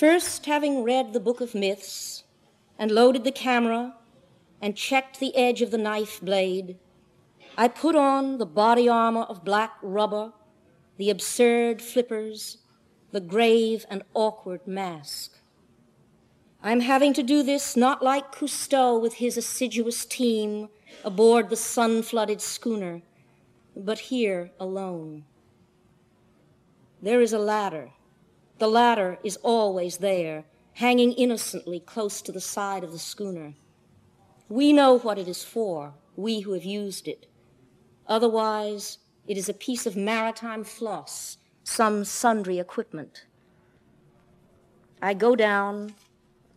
First, having read the book of myths and loaded the camera and checked the edge of the knife blade, I put on the body armor of black rubber, the absurd flippers, the grave and awkward mask. I'm having to do this not like Cousteau with his assiduous team aboard the sun flooded schooner, but here alone. There is a ladder the ladder is always there, hanging innocently close to the side of the schooner. We know what it is for, we who have used it. Otherwise, it is a piece of maritime floss, some sundry equipment. I go down,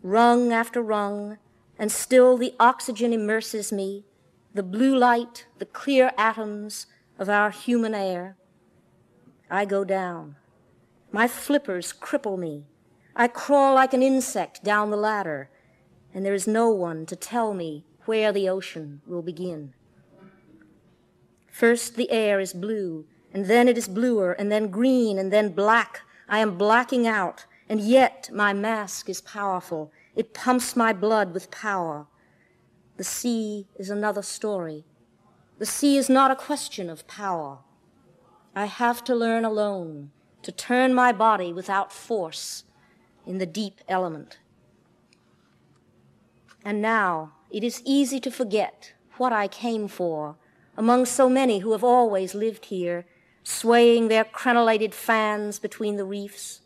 rung after rung, and still the oxygen immerses me, the blue light, the clear atoms of our human air. I go down. My flippers cripple me. I crawl like an insect down the ladder, and there is no one to tell me where the ocean will begin. First, the air is blue, and then it is bluer, and then green, and then black. I am blacking out, and yet my mask is powerful. It pumps my blood with power. The sea is another story. The sea is not a question of power. I have to learn alone to turn my body without force in the deep element. And now it is easy to forget what I came for among so many who have always lived here, swaying their crenellated fans between the reefs.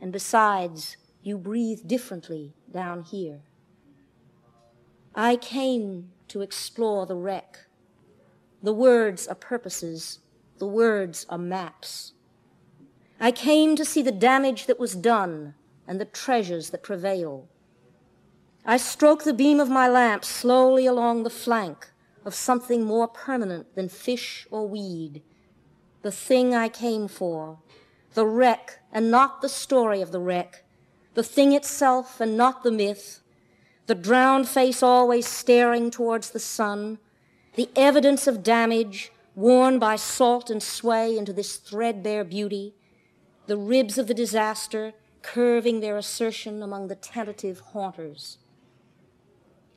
And besides, you breathe differently down here. I came to explore the wreck. The words are purposes, the words are maps. I came to see the damage that was done and the treasures that prevail. I stroke the beam of my lamp slowly along the flank of something more permanent than fish or weed, the thing I came for, the wreck and not the story of the wreck, the thing itself and not the myth, the drowned face always staring towards the sun, the evidence of damage worn by salt and sway into this threadbare beauty, the ribs of the disaster curving their assertion among the tentative haunters.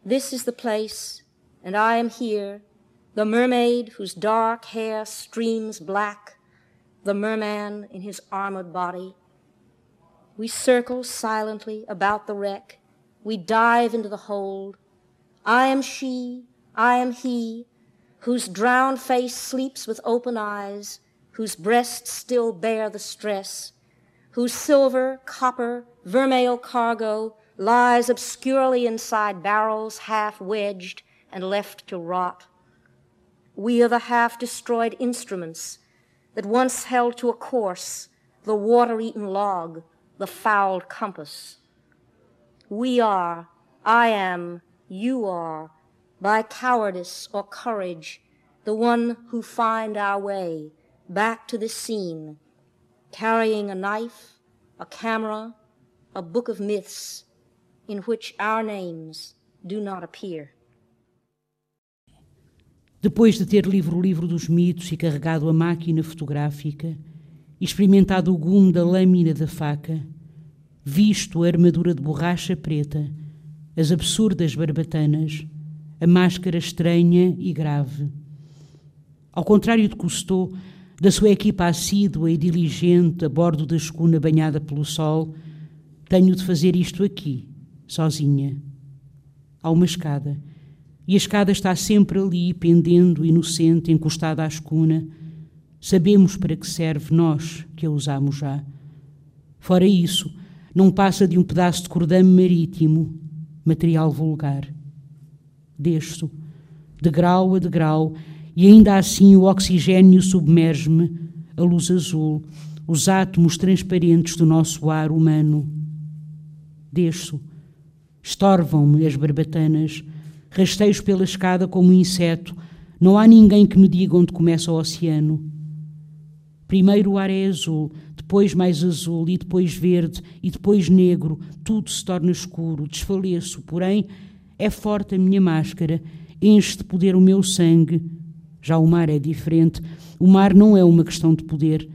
This is the place, and I am here, the mermaid whose dark hair streams black, the merman in his armored body. We circle silently about the wreck. We dive into the hold. I am she, I am he, whose drowned face sleeps with open eyes, whose breasts still bear the stress, whose silver, copper, vermeil cargo lies obscurely inside barrels half wedged and left to rot. We are the half destroyed instruments that once held to a course the water eaten log, the fouled compass. We are, I am, you are, by cowardice or courage, the one who find our way back to the scene, carrying a knife, a camera, a book of myths in which our names do not appear. Depois de ter lido o livro dos mitos e carregado a máquina fotográfica, experimentado o gume da lâmina da faca, visto a armadura de borracha preta, as absurdas barbatanas, a máscara estranha e grave. Ao contrário de Cousteau, da sua equipa assídua e diligente a bordo da escuna banhada pelo sol, tenho de fazer isto aqui, sozinha. Há uma escada, e a escada está sempre ali, pendendo, inocente, encostada à escuna. Sabemos para que serve nós que a usamos já. Fora isso, não passa de um pedaço de cordame marítimo, material vulgar. Desço, de grau a degrau, e ainda assim o oxigênio submerge-me, a luz azul, os átomos transparentes do nosso ar humano. Desço, estorvam-me as barbatanas, rastejo pela escada como um inseto, não há ninguém que me diga onde começa o oceano. Primeiro o ar é azul, depois mais azul, e depois verde, e depois negro, tudo se torna escuro, desfaleço, porém é forte a minha máscara, enche de poder o meu sangue. Já o mar é diferente, o mar não é uma questão de poder.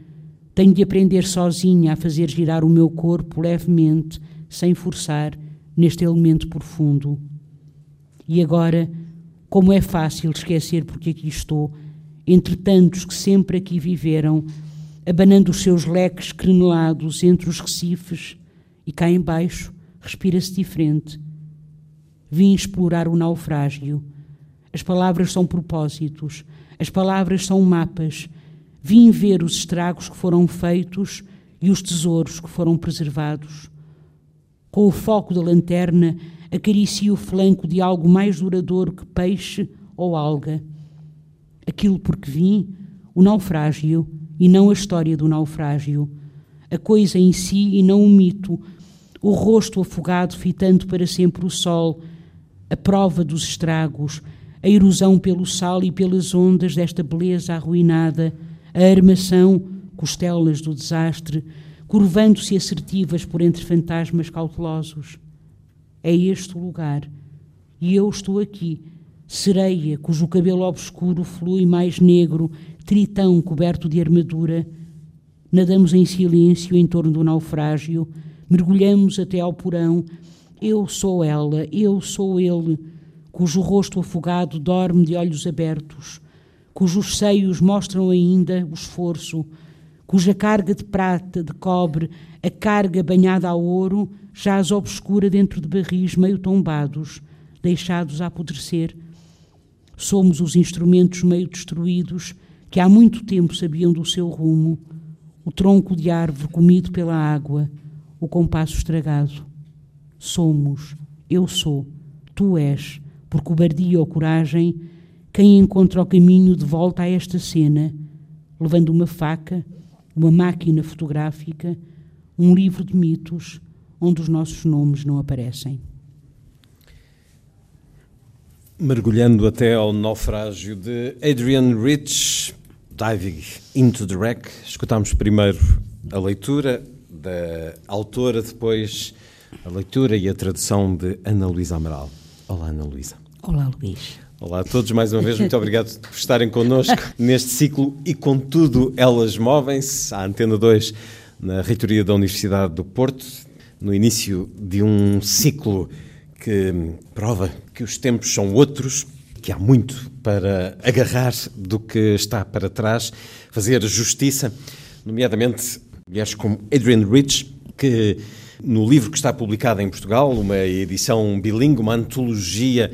Tenho de aprender sozinha a fazer girar o meu corpo levemente, sem forçar, neste elemento profundo. E agora, como é fácil esquecer porque aqui estou, entre tantos que sempre aqui viveram, abanando os seus leques crenelados entre os recifes, e cá embaixo respira-se diferente. Vim explorar o naufrágio. As palavras são propósitos, as palavras são mapas. Vim ver os estragos que foram feitos e os tesouros que foram preservados. Com o foco da lanterna, acaricia o flanco de algo mais duradouro que peixe ou alga. Aquilo por que vim, o naufrágio, e não a história do naufrágio, a coisa em si e não o mito, o rosto afogado fitando para sempre o sol, a prova dos estragos, a erosão pelo sal e pelas ondas desta beleza arruinada, a armação, costelas do desastre, curvando-se assertivas por entre fantasmas cautelosos. É este o lugar. E eu estou aqui, sereia, cujo cabelo obscuro flui mais negro, tritão coberto de armadura. Nadamos em silêncio em torno do naufrágio, mergulhamos até ao porão. Eu sou ela, eu sou ele, cujo rosto afogado dorme de olhos abertos, cujos seios mostram ainda o esforço, cuja carga de prata, de cobre, a carga banhada ao ouro, jaz obscura dentro de barris meio tombados, deixados a apodrecer. Somos os instrumentos meio destruídos que há muito tempo sabiam do seu rumo, o tronco de árvore comido pela água, o compasso estragado. Somos, eu sou, tu és, por cobardia ou coragem, quem encontra o caminho de volta a esta cena, levando uma faca, uma máquina fotográfica, um livro de mitos onde os nossos nomes não aparecem. Mergulhando até ao naufrágio de Adrian Rich, Diving into the Wreck, escutámos primeiro a leitura da autora, depois a leitura e a tradução de Ana Luísa Amaral. Olá, Ana Luísa. Olá, Luís. Olá a todos, mais uma vez, muito obrigado por estarem connosco neste ciclo e, contudo, elas movem-se à Antena 2 na reitoria da Universidade do Porto, no início de um ciclo que prova que os tempos são outros, que há muito para agarrar do que está para trás, fazer justiça, nomeadamente mulheres como Adrienne Rich, que no livro que está publicado em Portugal, uma edição bilingue, uma antologia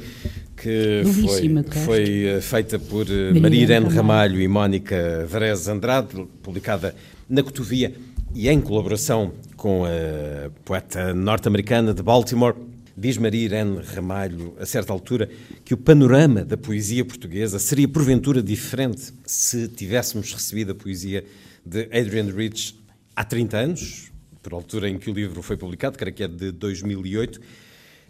que foi, foi, eh, feita por eh, Maria Irene Ramalho. E Mónica Verez Andrade, publicada na Cotovia e em colaboração com a poeta norte-americana de Baltimore, diz Maria Irene Ramalho, a certa altura, que o panorama da poesia portuguesa seria porventura diferente se tivéssemos recebido a poesia de Adrian Rich há 30 anos, por altura em que o livro foi publicado, creio que é de 2008.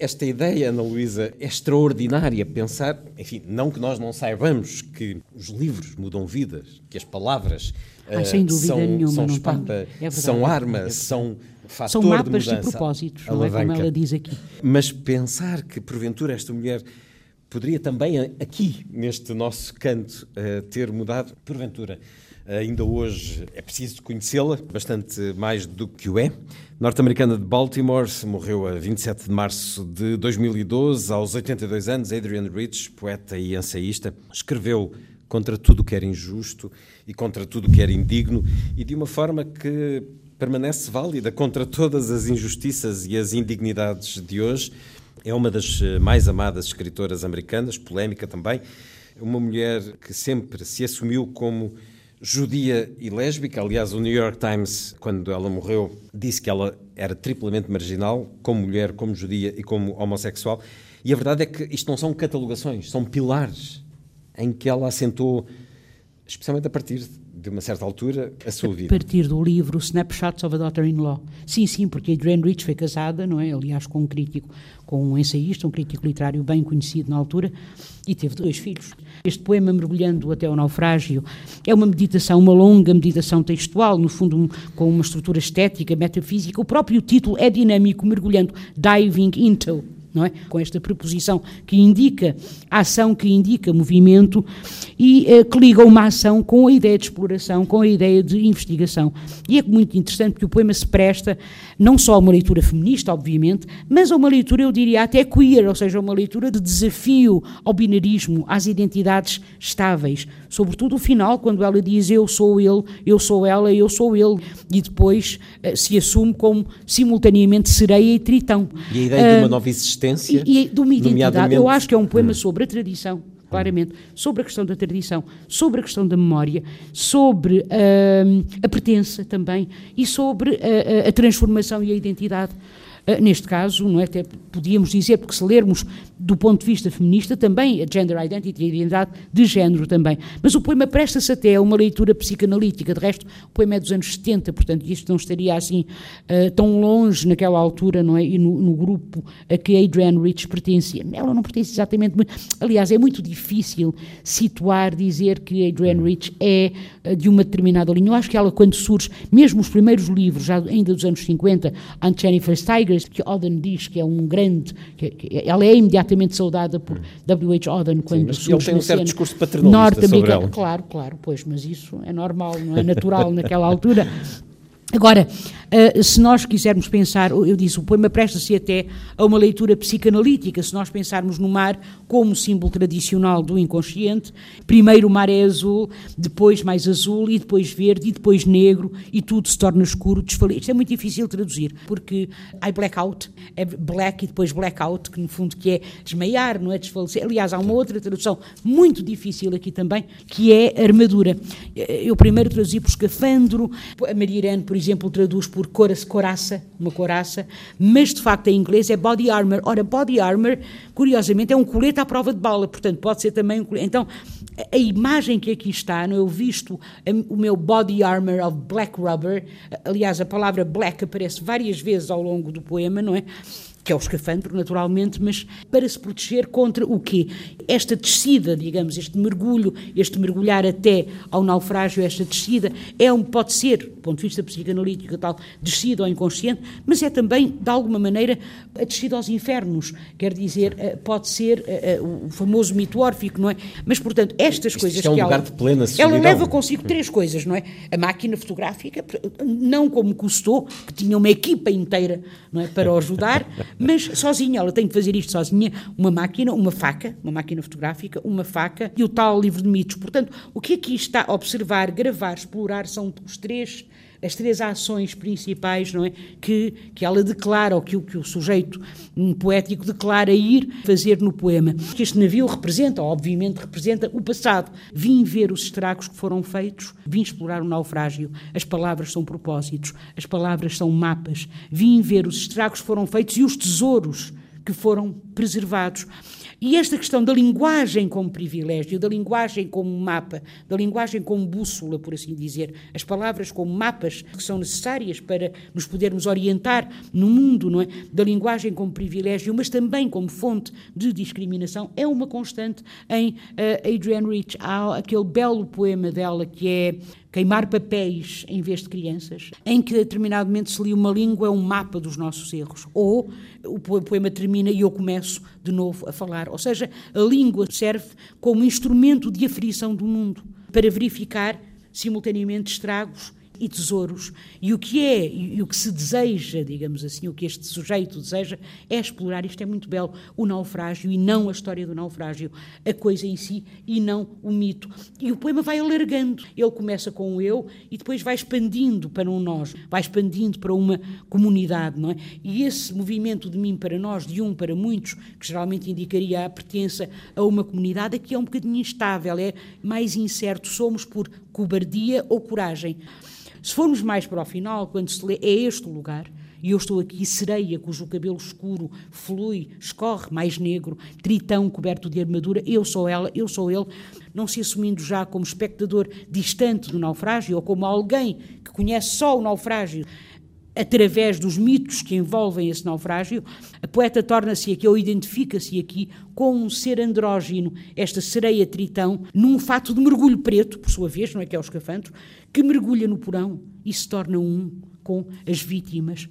Esta ideia, Ana Luísa, é extraordinária. Pensar, enfim, não que nós não saibamos que os livros mudam vidas, que as palavras ah, sem dúvida são, nenhuma, são espada, é são arma, é são fator São mapas de, mudança, de propósitos, não é como ela diz aqui. Mas pensar que, porventura, esta mulher poderia também, aqui, neste nosso canto, uh, ter mudado, porventura, ainda hoje é preciso conhecê-la, bastante mais do que o é. Norte-americana de Baltimore, morreu a 27 de março de 2012, aos 82 anos. Adrian Rich, poeta e ensaísta, escreveu contra tudo o que era injusto e contra tudo o que era indigno e de uma forma que permanece válida contra todas as injustiças e as indignidades de hoje. É uma das eh, mais amadas escritoras americanas, polémica também, uma mulher que sempre se assumiu como judia e lésbica. Aliás, o New York Times, quando ela morreu, disse que ela era triplamente marginal, como mulher, como judia e como homossexual. E a verdade é que isto não são catalogações, são pilares em que ela assentou, especialmente a partir de uma certa altura, a sua vida. A partir do livro Snapshots of a Daughter-in-Law. Sim, sim, porque Adrienne Rich foi casada, não é? Aliás, com um crítico, com um ensaísta, um crítico literário bem conhecido na altura, e teve dois filhos. Este poema, Mergulhando até ao Naufrágio, é uma meditação, uma longa meditação textual, no fundo, um, com uma estrutura estética, metafísica. O próprio título é dinâmico, mergulhando, diving into não é? Com esta preposição que indica ação, que indica movimento e eh, que liga uma ação com a ideia de exploração, com a ideia de investigação. E é muito interessante porque o poema se presta não só a uma leitura feminista, obviamente, mas a uma leitura, eu diria, até queer, ou seja, uma leitura de desafio ao binarismo, às identidades estáveis. Sobretudo o final, quando ela diz eu sou ele, eu sou ela, eu sou ele, e depois eh, se assume como simultaneamente sereia e tritão. E a ideia uh, de uma nova existência. E, e de uma identidade. Eu acho que é um poema hum. sobre a tradição claramente, sobre a questão da tradição, sobre a questão da memória, sobre uh, a pertença também e sobre uh, a transformação e a identidade. Uh, neste caso, não é, até podíamos dizer, porque se lermos do ponto de vista feminista, também a gender identity, a identidade de género também. Mas o poema presta-se até a uma leitura psicanalítica, de resto, o poema é dos anos 70, portanto, isto não estaria assim uh, tão longe naquela altura, não é? E no, no, grupo a que Adrienne Rich pertencia. Ela não pertence exatamente. Aliás, é muito difícil situar, dizer que Adrienne Rich é uh, de uma determinada linha. Eu acho que ela, quando surge, mesmo os primeiros livros, já ainda dos anos 50, Aunt Jennifer's Que Oden diz que é um grande. Que, que ela é imediatamente saudada por W.H. Auden quando Sim, ele tem um certo discurso paternalista ela. Claro, claro, pois, mas isso é normal, não é natural naquela altura. Agora, uh, se nós quisermos pensar, eu disse, o poema presta-se até a uma leitura psicanalítica, se nós pensarmos no mar como símbolo tradicional do inconsciente, primeiro o mar é azul, depois mais azul, e depois verde, e depois negro, e tudo se torna escuro, desfalecido. Isto é muito difícil de traduzir, porque I blackout, é black e depois blackout, que no fundo que é desmaiar, não é desfalecer. Aliás, há uma outra tradução muito difícil aqui também, que é armadura. Eu primeiro traduzi por escafandro, a Maria Irene, por exemplo, traduz por coraça, uma coraça, mas de facto em inglês é body armor. Ora, body armor, curiosamente, é um colete à prova de bala, portanto pode ser também um colete. Então, a imagem que aqui está, eu visto o meu body armor of black rubber, aliás, a palavra black aparece várias vezes ao longo do poema, não é? Que é o escafandro, naturalmente, mas para se proteger contra o quê? Esta descida, digamos, este mergulho, este mergulhar até ao naufrágio, esta descida, é um, pode ser, do ponto de vista psicanalítico tal, descida ao inconsciente, mas é também, de alguma maneira, a descida aos infernos, quer dizer, eh, pode ser eh, eh, o famoso mito órfico, não é? Mas, portanto, estas Isto coisas é um que lugar ela, de plena ela leva consigo três coisas, não é? A máquina fotográfica, não como custou, que tinha uma equipa inteira não é, para o ajudar, mas sozinha, ela tem que fazer isto sozinha, uma máquina, uma faca, uma máquina fotográfica, uma faca e o tal livro de mitos. Portanto, o que aqui está a observar, gravar, explorar são os três as três ações principais não é, que, que ela declara, ou que, que o sujeito um poético declara ir fazer no poema. Que este navio representa, obviamente representa o passado. Vim ver os estragos que foram feitos, vim explorar o naufrágio. As palavras são propósitos, as palavras são mapas. Vim ver os estragos que foram feitos e os tesouros que foram preservados. E esta questão da linguagem como privilégio, da linguagem como mapa, da linguagem como bússola, por assim dizer, as palavras como mapas que são necessárias para nos podermos orientar no mundo, não é? Da linguagem como privilégio, mas também como fonte de discriminação, é uma constante em uh, Adrienne Rich. Há aquele belo poema dela que é queimar papéis em vez de crianças, em que determinado momento se lia uma língua é um mapa dos nossos erros. Ou o poema termina e eu começo de novo a falar. Ou seja, a língua serve como instrumento de aferição do mundo, para verificar simultaneamente estragos e tesouros. E o que é, e o que se deseja, digamos assim, o que este sujeito deseja, é explorar, isto é muito belo, o naufrágio e não a história do naufrágio, a coisa em si e não o mito. E o poema vai alargando. Ele começa com o eu e depois vai expandindo para um nós, vai expandindo para uma comunidade, não é? E esse movimento de mim para nós, de um para muitos, que geralmente indicaria a pertença a uma comunidade, aqui é um bocadinho instável, é mais incerto. Somos por cobardia ou coragem. Se formos mais para o final, quando se lê, é este o lugar, e eu estou aqui, sereia, cujo cabelo escuro flui, escorre mais negro, tritão coberto de armadura, eu sou ela, eu sou ele, não se assumindo já como espectador distante do naufrágio ou como alguém que conhece só o naufrágio através dos mitos que envolvem esse naufrágio, a poeta torna-se aqui, ou identifica-se aqui, com um ser andrógino, esta sereia tritão, num fato de mergulho preto, por sua vez, não é que é o escafandro, que mergulha no porão e se torna um com as vítimas.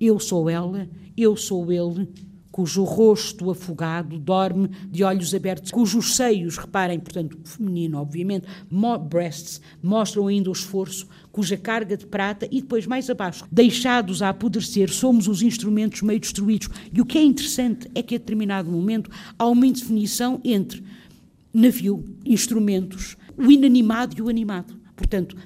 Eu sou ela, eu sou ele, cujo rosto afogado dorme de olhos abertos, cujos seios, reparem, portanto, feminino, obviamente, mo breasts, mostram ainda o esforço, cuja carga de prata e depois mais abaixo, deixados a apodrecer, somos os instrumentos meio destruídos. E o que é interessante é que a determinado momento há uma indefinição entre navio, instrumentos, o inanimado e o animado. Portanto,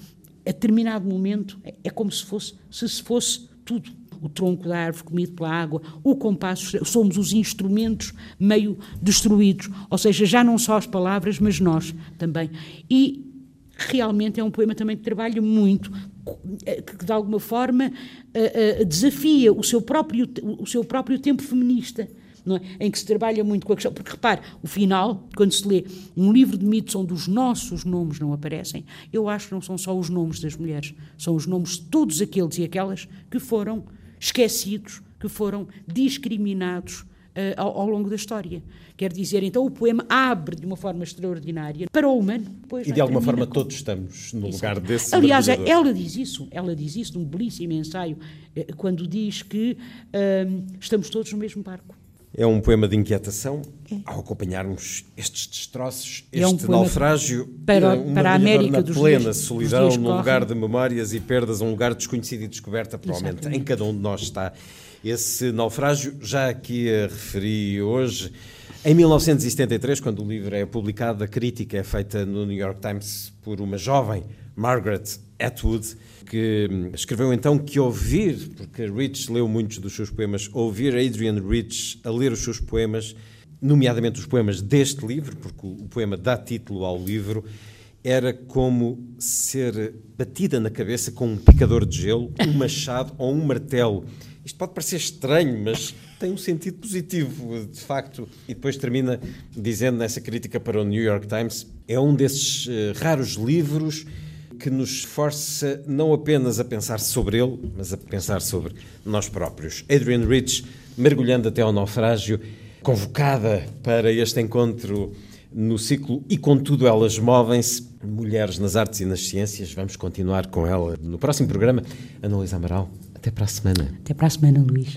a determinado momento é como se fosse, se fosse tudo o tronco da árvore comido pela água, o compasso, somos os instrumentos meio destruídos, ou seja, já não só as palavras, mas nós também. E realmente é um poema também que trabalha muito, que de alguma forma eh, eh, desafia o seu próprio, o seu próprio tempo feminista. É? em que se trabalha muito com a questão. Porque repare, o final, quando se lê um livro de mitos onde os nossos nomes não aparecem, eu acho que não são só os nomes das mulheres, são os nomes de todos aqueles e aquelas que foram esquecidos, que foram discriminados uh, ao, ao, longo da história. Quer dizer, então o poema abre de uma forma extraordinária para o humano. Pois, e de alguma forma com... todos estamos no lugar desse. Aliás, ela diz isso, ela diz isso num belíssimo ensaio, eh, quando diz que uh, estamos todos no mesmo barco. É um poema de inquietação é. ao acompanharmos estes destroços, este é um naufrágio para, para a América na dos plena dias, solidão, dias num lugar de memórias e perdas, um lugar desconhecido e descoberta, provavelmente Exatamente. em cada um de nós está. Esse naufrágio, já aqui a referi hoje, em 1973, quando o livro é publicado, a crítica é feita no New York Times por uma jovem, Margaret Atwood, que escreveu então que ouvir, porque Rich leu muitos dos seus poemas, ouvir Adrian Rich a ler os seus poemas, nomeadamente os poemas deste livro, porque o poema dá título ao livro, era como ser batida na cabeça com um picador de gelo, um machado ou um martelo. Isto pode parecer estranho, mas tem um sentido positivo, de facto. E depois termina dizendo nessa crítica para o New York Times: é um desses uh, raros livros que nos força não apenas a pensar sobre ele, mas a pensar sobre nós próprios. Adrian Rich, mergulhando até ao naufrágio, convocada para este encontro no ciclo E Contudo Elas Movem-se, Mulheres nas Artes e nas Ciências. Vamos continuar com ela no próximo programa. Ana Luísa Amaral, até para a semana. Até para a semana, Luís.